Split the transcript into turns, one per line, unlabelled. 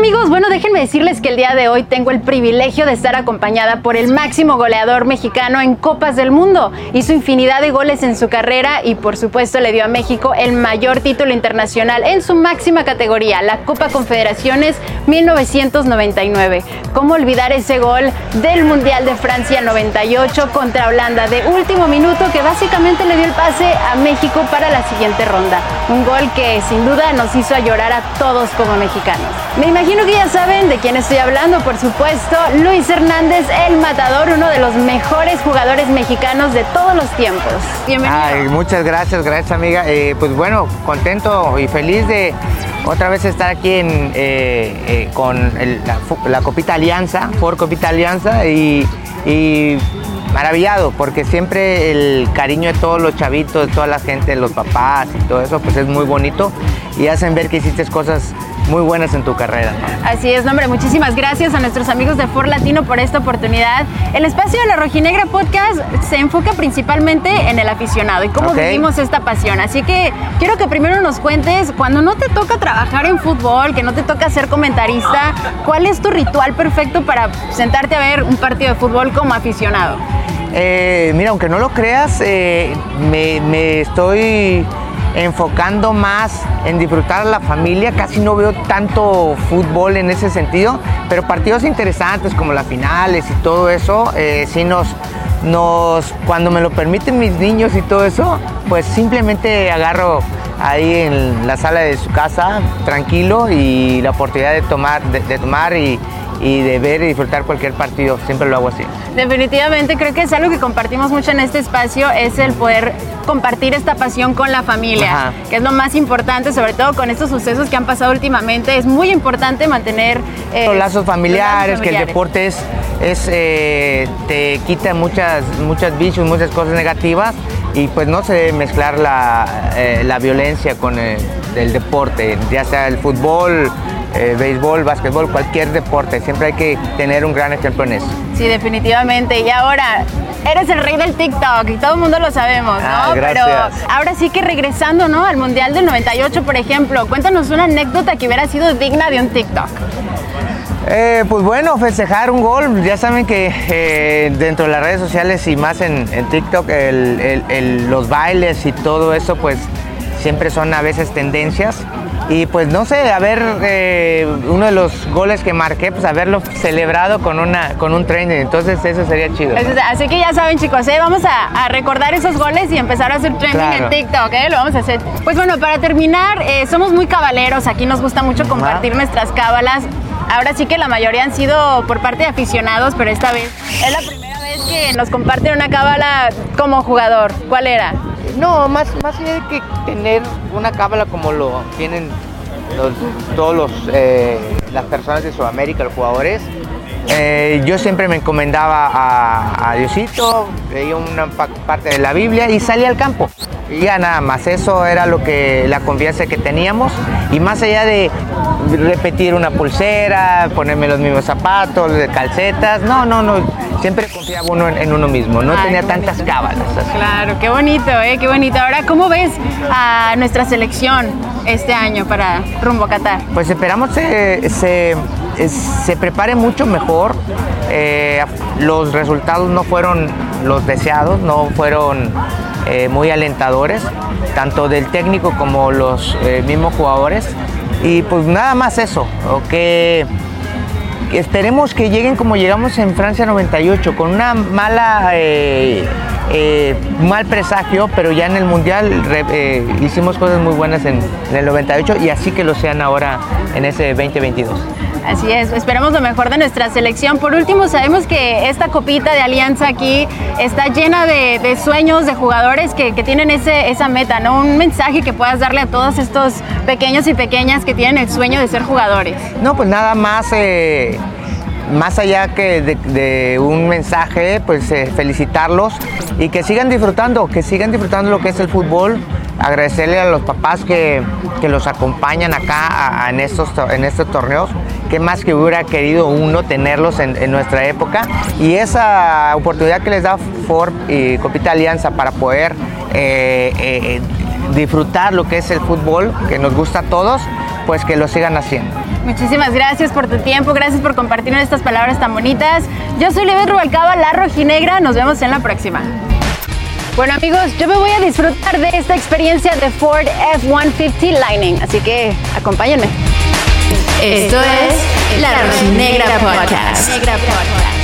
¿Qué tal amigos? Bueno, déjenme decirles que el día de hoy tengo el privilegio de estar acompañada por el máximo goleador mexicano en Copas del Mundo. Hizo infinidad de goles en su carrera y por supuesto le dio a México el mayor título internacional en su máxima categoría, la Copa Confederaciones 1999. ¿Cómo olvidar ese gol del Mundial de Francia 98 contra Holanda de último minuto que básicamente le dio el pase a México para la siguiente ronda? Un gol que sin duda nos hizo llorar a todos como mexicanos. Me imagino que ya saben de quién estoy hablando, por supuesto, Luis Hernández, el matador, uno de los mejores jugadores mexicanos de todos los tiempos. Bienvenido.
Ay, muchas gracias, gracias amiga. Eh, pues bueno, contento y feliz de otra vez estar aquí en, eh, eh, con el- la, la Copita Alianza, Ford Copita Alianza y, y maravillado porque siempre el cariño de todos los chavitos, de toda la gente, los papás y todo eso, pues es muy bonito y hacen ver que hiciste cosas muy buenas en tu carrera. ¿no?
Así es, nombre, muchísimas gracias a nuestros amigos de For Latino por esta oportunidad. El espacio de la Rojinegra Podcast se enfoca principalmente en el aficionado y cómo vivimos esta pasión. Así que quiero que primero nos cuentes, cuando no te toca trabajar en fútbol, que no te toca ser comentarista, ¿cuál es tu ritual perfecto para sentarte a ver un partido de fútbol como aficionado?
Eh, mira, aunque no lo creas, eh, me, me estoy enfocando más en disfrutar a la familia. Casi no veo tanto fútbol en ese sentido, pero partidos interesantes como las finales y todo eso, eh, sí nos, nos, cuando me lo permiten mis niños y todo eso, pues simplemente agarro ahí en la sala de su casa, tranquilo, y la oportunidad de tomar, de, de tomar y, y de ver y disfrutar cualquier partido. Siempre lo hago así.
Definitivamente creo que es algo que compartimos mucho en este espacio, es el poder compartir esta pasión con la familia,
Ajá.
que es lo más importante, sobre todo con estos sucesos que han pasado últimamente. Es muy importante mantener eh,
los lazos familiares,
los lazos
que el deporte es, es, eh, te quita muchas, muchas vicios, muchas cosas negativas y pues no se debe mezclar la, eh, la violencia con el, el deporte, ya sea el fútbol, eh, béisbol, básquetbol, cualquier deporte, siempre hay que tener un gran ejemplo en eso.
Sí, definitivamente. Y ahora eres el rey del TikTok y todo el mundo lo sabemos, ¿no?
Ah, gracias.
Pero ahora sí que regresando, ¿no? Al Mundial del 98, por ejemplo, cuéntanos una anécdota que hubiera sido digna de un TikTok.
Eh, pues bueno, festejar un gol. Ya saben que eh, dentro de las redes sociales y más en, en TikTok, el- el- el- los bailes y todo eso, pues siempre son a veces tendencias. Y pues no sé, haber eh, uno de los goles que marqué, pues haberlo celebrado con, una, con un training. Entonces eso sería chido. ¿no?
Así- que ya saben, chicos, ¿eh? vamos a, a recordar esos goles y empezar a hacer trending
Claro.
en TikTok, ¿eh? Lo vamos a hacer. Pues bueno, para terminar, eh, somos muy cabaleros, aquí nos gusta mucho compartir nuestras cábalas. Ahora sí que la mayoría han sido por parte de aficionados, pero esta vez es la primera vez que nos comparten una cábala como jugador. ¿Cuál era?
No, más, más allá de que tener una cábala como lo tienen los- todos los eh, las personas de Sudamérica, los jugadores, eh, yo siempre me encomendaba a, a Diosito, leía una pa- parte de la Biblia y salía al campo. Y ya nada más, eso era lo que la confianza que teníamos. Y más allá de repetir una pulsera, ponerme los mismos zapatos, calcetas, no, no, no. Siempre confiaba uno en, en uno mismo, no
Ay,
tenía tantas
bonito.
cábalas. así.
Claro, qué bonito, ¿eh? Qué bonito. Ahora, ¿cómo ves a nuestra selección este año para rumbo a Qatar?
Pues esperamos se, se, se prepare mucho mejor. Eh, los resultados no fueron los deseados, no fueron eh, muy alentadores, tanto del técnico como los eh, mismos jugadores. Y pues nada más eso, que esperemos que lleguen como llegamos en Francia 98, con una mala, eh, mal presagio, pero ya en el Mundial eh, hicimos cosas muy buenas en, en el 98 y así que lo sean ahora en ese 2022.
Así es, esperamos lo mejor de nuestra selección. Por último, sabemos que esta copita de alianza aquí está llena de, de sueños de jugadores que, que tienen ese, esa meta, ¿no? Un mensaje que puedas darle a todos estos pequeños y pequeñas que tienen el sueño de ser jugadores.
No, pues nada más, eh, más allá que de, un mensaje, pues eh, felicitarlos y que sigan disfrutando, que sigan disfrutando lo que es el fútbol. Agradecerle a los papás que, que los acompañan acá en, estos, to- en estos torneos qué más que hubiera querido uno tenerlos en, nuestra época. Y esa oportunidad que les da Ford y Copita Alianza para poder eh, eh, disfrutar lo que es el fútbol, que nos gusta a todos, pues que lo sigan haciendo.
Muchísimas gracias por tu tiempo, gracias por compartir estas palabras tan bonitas. Yo soy Libet Rubalcaba, la rojinegra, nos vemos en la próxima. Bueno amigos, yo me voy a disfrutar de esta experiencia de Ford F-150 Lightning, así que acompáñenme.
Esto es La Rojinegra Podcast.